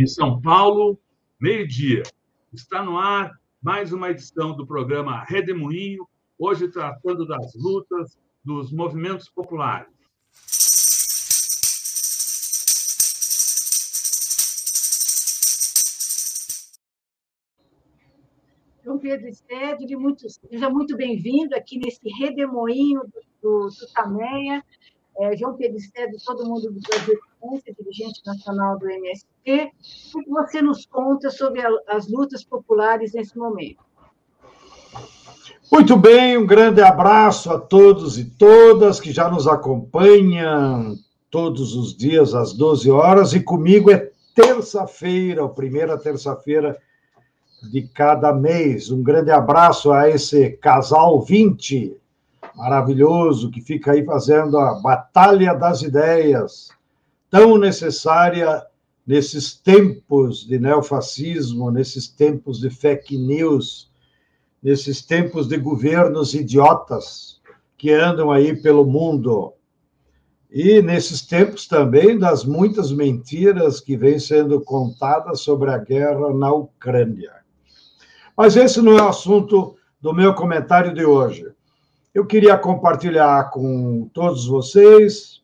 Em São Paulo, meio-dia. Está no ar mais uma edição do programa Redemoinho, hoje tratando das lutas dos movimentos populares. João Pedro Stedley, muito, seja muito bem-vindo aqui nesse redemoinho do, do. É, João Pedro Stedley, todo mundo do Brasil dirigente nacional do MST. O que você nos conta sobre a, as lutas populares nesse momento? Muito bem, um grande abraço a todos e todas que já nos acompanham todos os dias às 12 horas, e comigo é terça-feira, a primeira terça-feira de cada mês. Um grande abraço a esse casal 20 maravilhoso que fica aí fazendo a batalha das ideias, tão necessária nesses tempos de neofascismo, nesses tempos de fake news, nesses tempos de governos idiotas que andam aí pelo mundo. E nesses tempos também das muitas mentiras que vêm sendo contadas sobre a guerra na Ucrânia. Mas esse não é o assunto do meu comentário de hoje. Eu queria compartilhar com todos vocês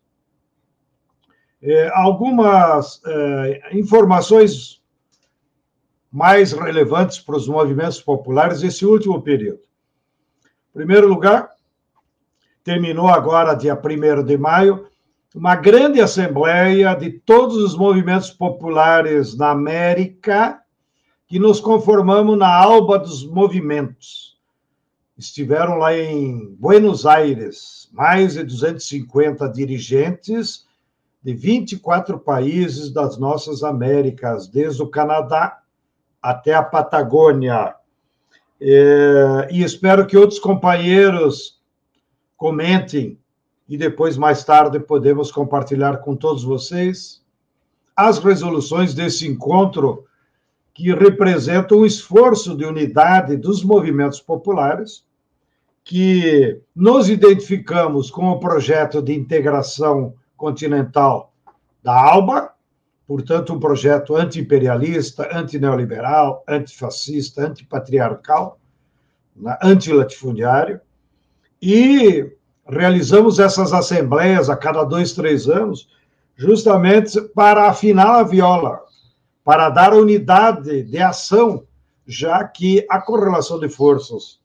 é, algumas é, informações mais relevantes para os movimentos populares desse último período. Em primeiro lugar, terminou agora, dia 1 de maio, uma grande assembleia de todos os movimentos populares na América que nos conformamos na alba dos movimentos. Estiveram lá em Buenos Aires mais de 250 dirigentes de 24 países das nossas Américas, desde o Canadá até a Patagônia. É, e espero que outros companheiros comentem e depois, mais tarde, podemos compartilhar com todos vocês as resoluções desse encontro que representa um esforço de unidade dos movimentos populares, que nos identificamos com o projeto de integração continental da ALBA, portanto, um projeto anti-imperialista, anti-neoliberal, antifascista, antipatriarcal, antilatifundiário, e realizamos essas assembleias a cada dois, três anos, justamente para afinar a viola, para dar unidade de ação, já que a correlação de forças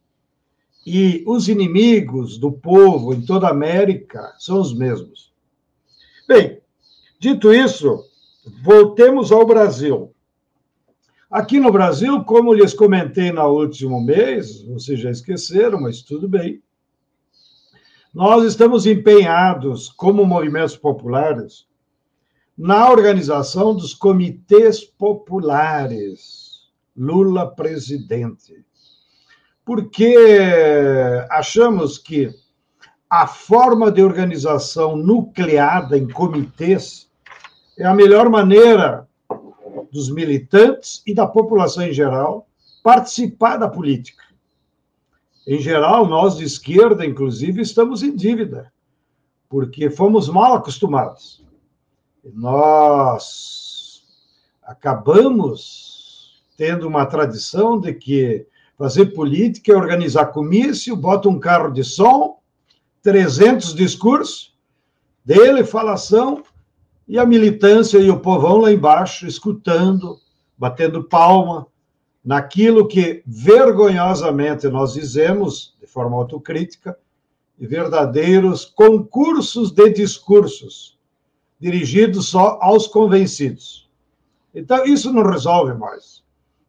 e os inimigos do povo em toda a América são os mesmos. Bem, dito isso, voltemos ao Brasil. Aqui no Brasil, como lhes comentei no último mês, vocês já esqueceram, mas tudo bem. Nós estamos empenhados, como movimentos populares, na organização dos comitês populares. Lula presidente. Porque achamos que a forma de organização nucleada em comitês é a melhor maneira dos militantes e da população em geral participar da política. Em geral, nós de esquerda, inclusive, estamos em dívida, porque fomos mal acostumados. Nós acabamos tendo uma tradição de que fazer política é organizar comício, bota um carro de som, 300 discursos, dele falação, e a militância e o povão lá embaixo escutando, batendo palma, naquilo que vergonhosamente nós dizemos, de forma autocrítica, e verdadeiros concursos de discursos dirigido só aos convencidos. Então, isso não resolve mais.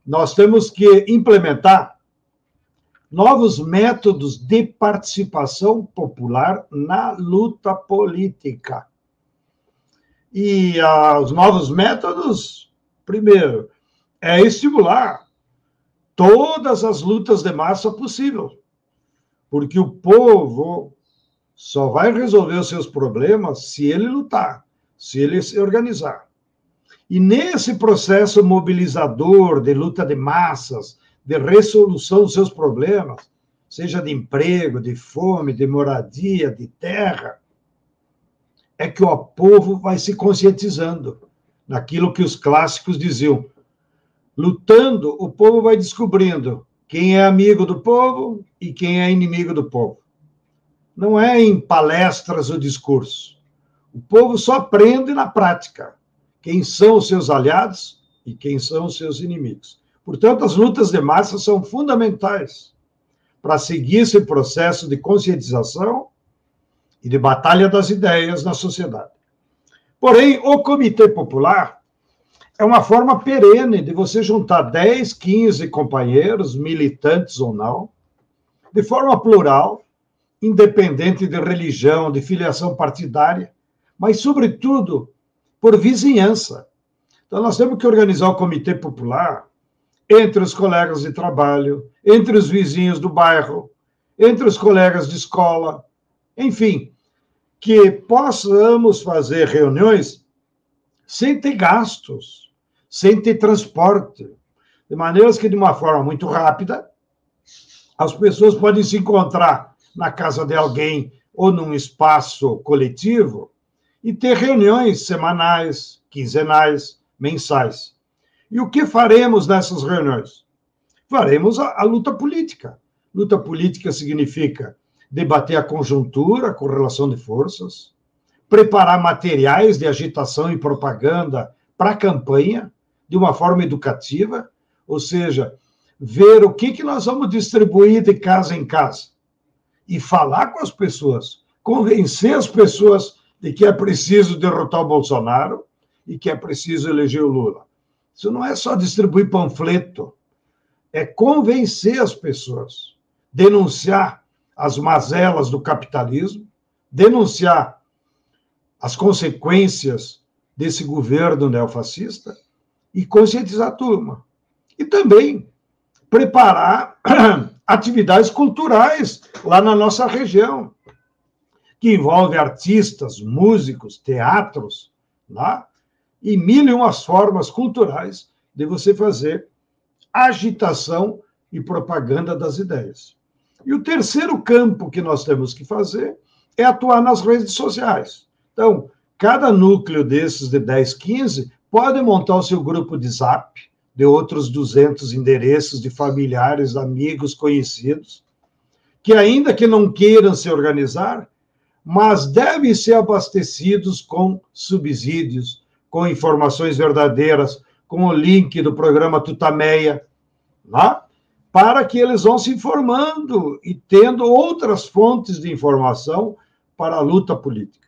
Nós temos que implementar novos métodos de participação popular na luta política. E ah, os novos métodos, primeiro, é estimular todas as lutas de massa possível, porque o povo só vai resolver os seus problemas se ele lutar se ele se organizar. E nesse processo mobilizador de luta de massas, de resolução dos seus problemas, seja de emprego, de fome, de moradia, de terra, é que o povo vai se conscientizando naquilo que os clássicos diziam. Lutando, o povo vai descobrindo quem é amigo do povo e quem é inimigo do povo. Não é em palestras ou discurso. O povo só aprende na prática quem são os seus aliados e quem são os seus inimigos. Portanto, as lutas de massa são fundamentais para seguir esse processo de conscientização e de batalha das ideias na sociedade. Porém, o Comitê Popular é uma forma perene de você juntar 10, 15 companheiros, militantes ou não, de forma plural, independente de religião, de filiação partidária, mas, sobretudo, por vizinhança. Então, nós temos que organizar o Comitê Popular entre os colegas de trabalho, entre os vizinhos do bairro, entre os colegas de escola, enfim, que possamos fazer reuniões sem ter gastos, sem ter transporte, de maneiras que, de uma forma muito rápida, as pessoas podem se encontrar na casa de alguém ou num espaço coletivo e ter reuniões semanais, quinzenais, mensais. E o que faremos nessas reuniões? Faremos a, a luta política. Luta política significa debater a conjuntura, a correlação de forças, preparar materiais de agitação e propaganda para a campanha, de uma forma educativa, ou seja, ver o que, que nós vamos distribuir de casa em casa e falar com as pessoas, convencer as pessoas de que é preciso derrotar o Bolsonaro e que é preciso eleger o Lula. Isso não é só distribuir panfleto, é convencer as pessoas, denunciar as mazelas do capitalismo, denunciar as consequências desse governo neofascista e conscientizar a turma. E também preparar atividades culturais lá na nossa região, que envolve artistas, músicos, teatros, né? E mil e umas formas culturais de você fazer agitação e propaganda das ideias. E o terceiro campo que nós temos que fazer é atuar nas redes sociais. Então, cada núcleo desses de 10, 15 pode montar o seu grupo de zap, de outros 200 endereços de familiares, amigos, conhecidos, que ainda que não queiram se organizar, mas devem ser abastecidos com subsídios, com informações verdadeiras, com o link do programa Tutameia, né? para que eles vão se informando e tendo outras fontes de informação para a luta política.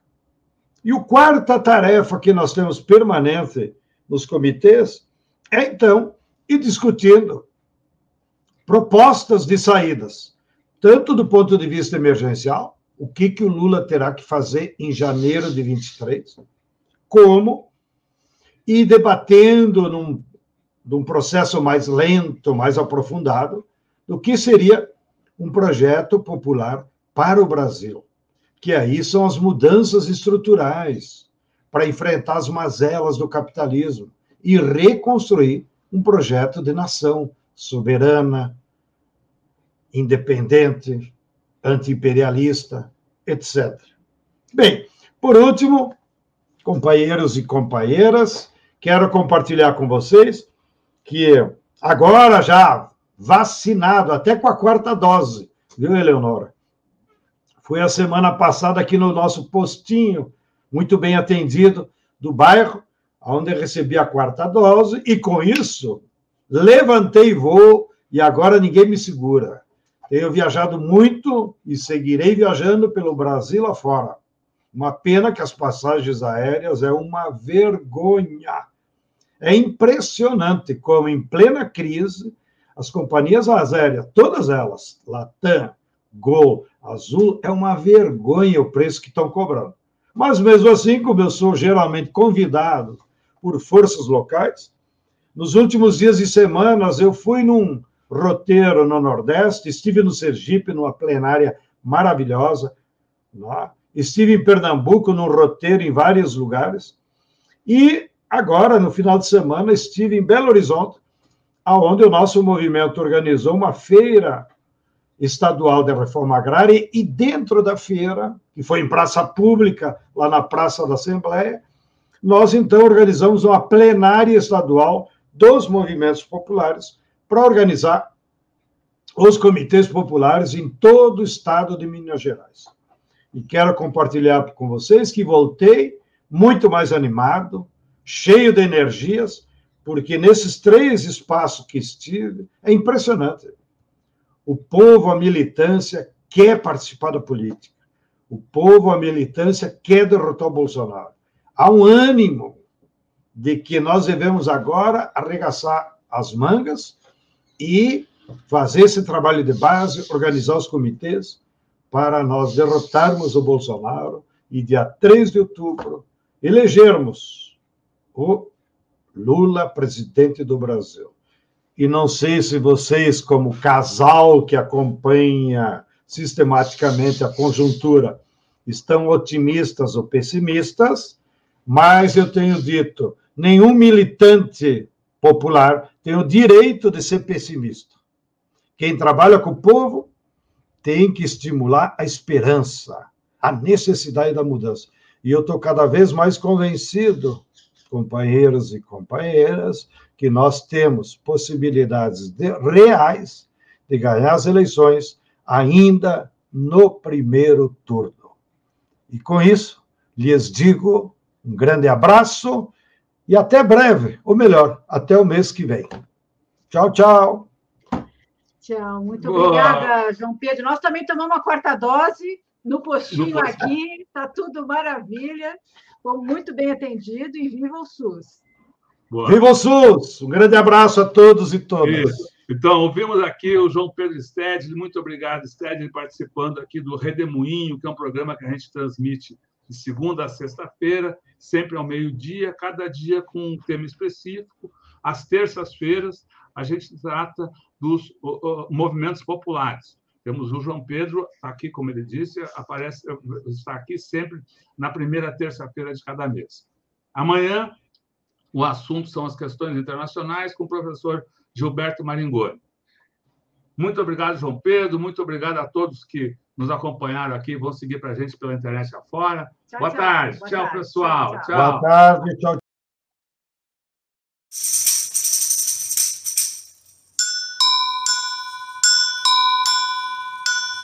E o quarta tarefa que nós temos permanente nos comitês é, então, ir discutindo propostas de saídas, tanto do ponto de vista emergencial, o que, que o Lula terá que fazer em janeiro de 23, como e debatendo num, num processo mais lento, mais aprofundado, do que seria um projeto popular para o Brasil, que aí são as mudanças estruturais para enfrentar as mazelas do capitalismo e reconstruir um projeto de nação soberana, independente, antiimperialista, etc. Bem, por último, companheiros e companheiras, quero compartilhar com vocês que agora já vacinado, até com a quarta dose, viu, Eleonora? Foi a semana passada aqui no nosso postinho, muito bem atendido, do bairro, onde recebi a quarta dose, e com isso levantei voo e agora ninguém me segura. Tenho viajado muito e seguirei viajando pelo Brasil afora. Uma pena que as passagens aéreas é uma vergonha. É impressionante como, em plena crise, as companhias aéreas, todas elas, Latam, Gol, Azul, é uma vergonha o preço que estão cobrando. Mas, mesmo assim, como eu sou geralmente convidado por forças locais, nos últimos dias e semanas eu fui num roteiro no Nordeste, estive no Sergipe, numa plenária maravilhosa, é? estive em Pernambuco, num roteiro em vários lugares, e Agora, no final de semana, estive em Belo Horizonte, aonde o nosso movimento organizou uma feira estadual de reforma agrária e dentro da feira, que foi em praça pública, lá na Praça da Assembleia, nós então organizamos uma plenária estadual dos movimentos populares para organizar os comitês populares em todo o estado de Minas Gerais. E quero compartilhar com vocês que voltei muito mais animado, cheio de energias, porque nesses três espaços que estive, é impressionante. O povo, a militância, quer participar da política. O povo, a militância, quer derrotar o Bolsonaro. Há um ânimo de que nós devemos agora arregaçar as mangas e fazer esse trabalho de base, organizar os comitês para nós derrotarmos o Bolsonaro e, dia 3 de outubro, elegermos o Lula presidente do Brasil. E não sei se vocês, como casal que acompanha sistematicamente a conjuntura, estão otimistas ou pessimistas, mas eu tenho dito: nenhum militante popular tem o direito de ser pessimista. Quem trabalha com o povo tem que estimular a esperança, a necessidade da mudança. E eu estou cada vez mais convencido, companheiros e companheiras, que nós temos possibilidades de, reais de ganhar as eleições ainda no primeiro turno. E com isso, lhes digo um grande abraço e até breve, ou melhor, até o mês que vem. Tchau, tchau. Tchau, muito Boa. obrigada, João Pedro. Nós também tomamos uma quarta dose no postinho no aqui, está tudo maravilha, fomos muito bem atendido e viva o SUS. Boa. Viva o SUS! Um grande abraço a todos e todas. Isso. Então, ouvimos aqui o João Pedro Stedley. Muito obrigado, Stedley, participando aqui do Redemoinho, que é um programa que a gente transmite de segunda a sexta-feira, sempre ao meio-dia, cada dia com um tema específico. Às terças-feiras, a gente trata dos movimentos populares. Temos o João Pedro, aqui, como ele disse, aparece, está aqui sempre na primeira terça-feira de cada mês. Amanhã, o assunto são as questões internacionais com o professor Gilberto Maringoni. Muito obrigado, João Pedro. Muito obrigado a todos que nos acompanharam aqui. Vão seguir para a gente pela internet afora. Tchau, Boa tchau. tarde. Boa tchau, tarde. pessoal. Tchau, tchau. Boa tarde. Tchau.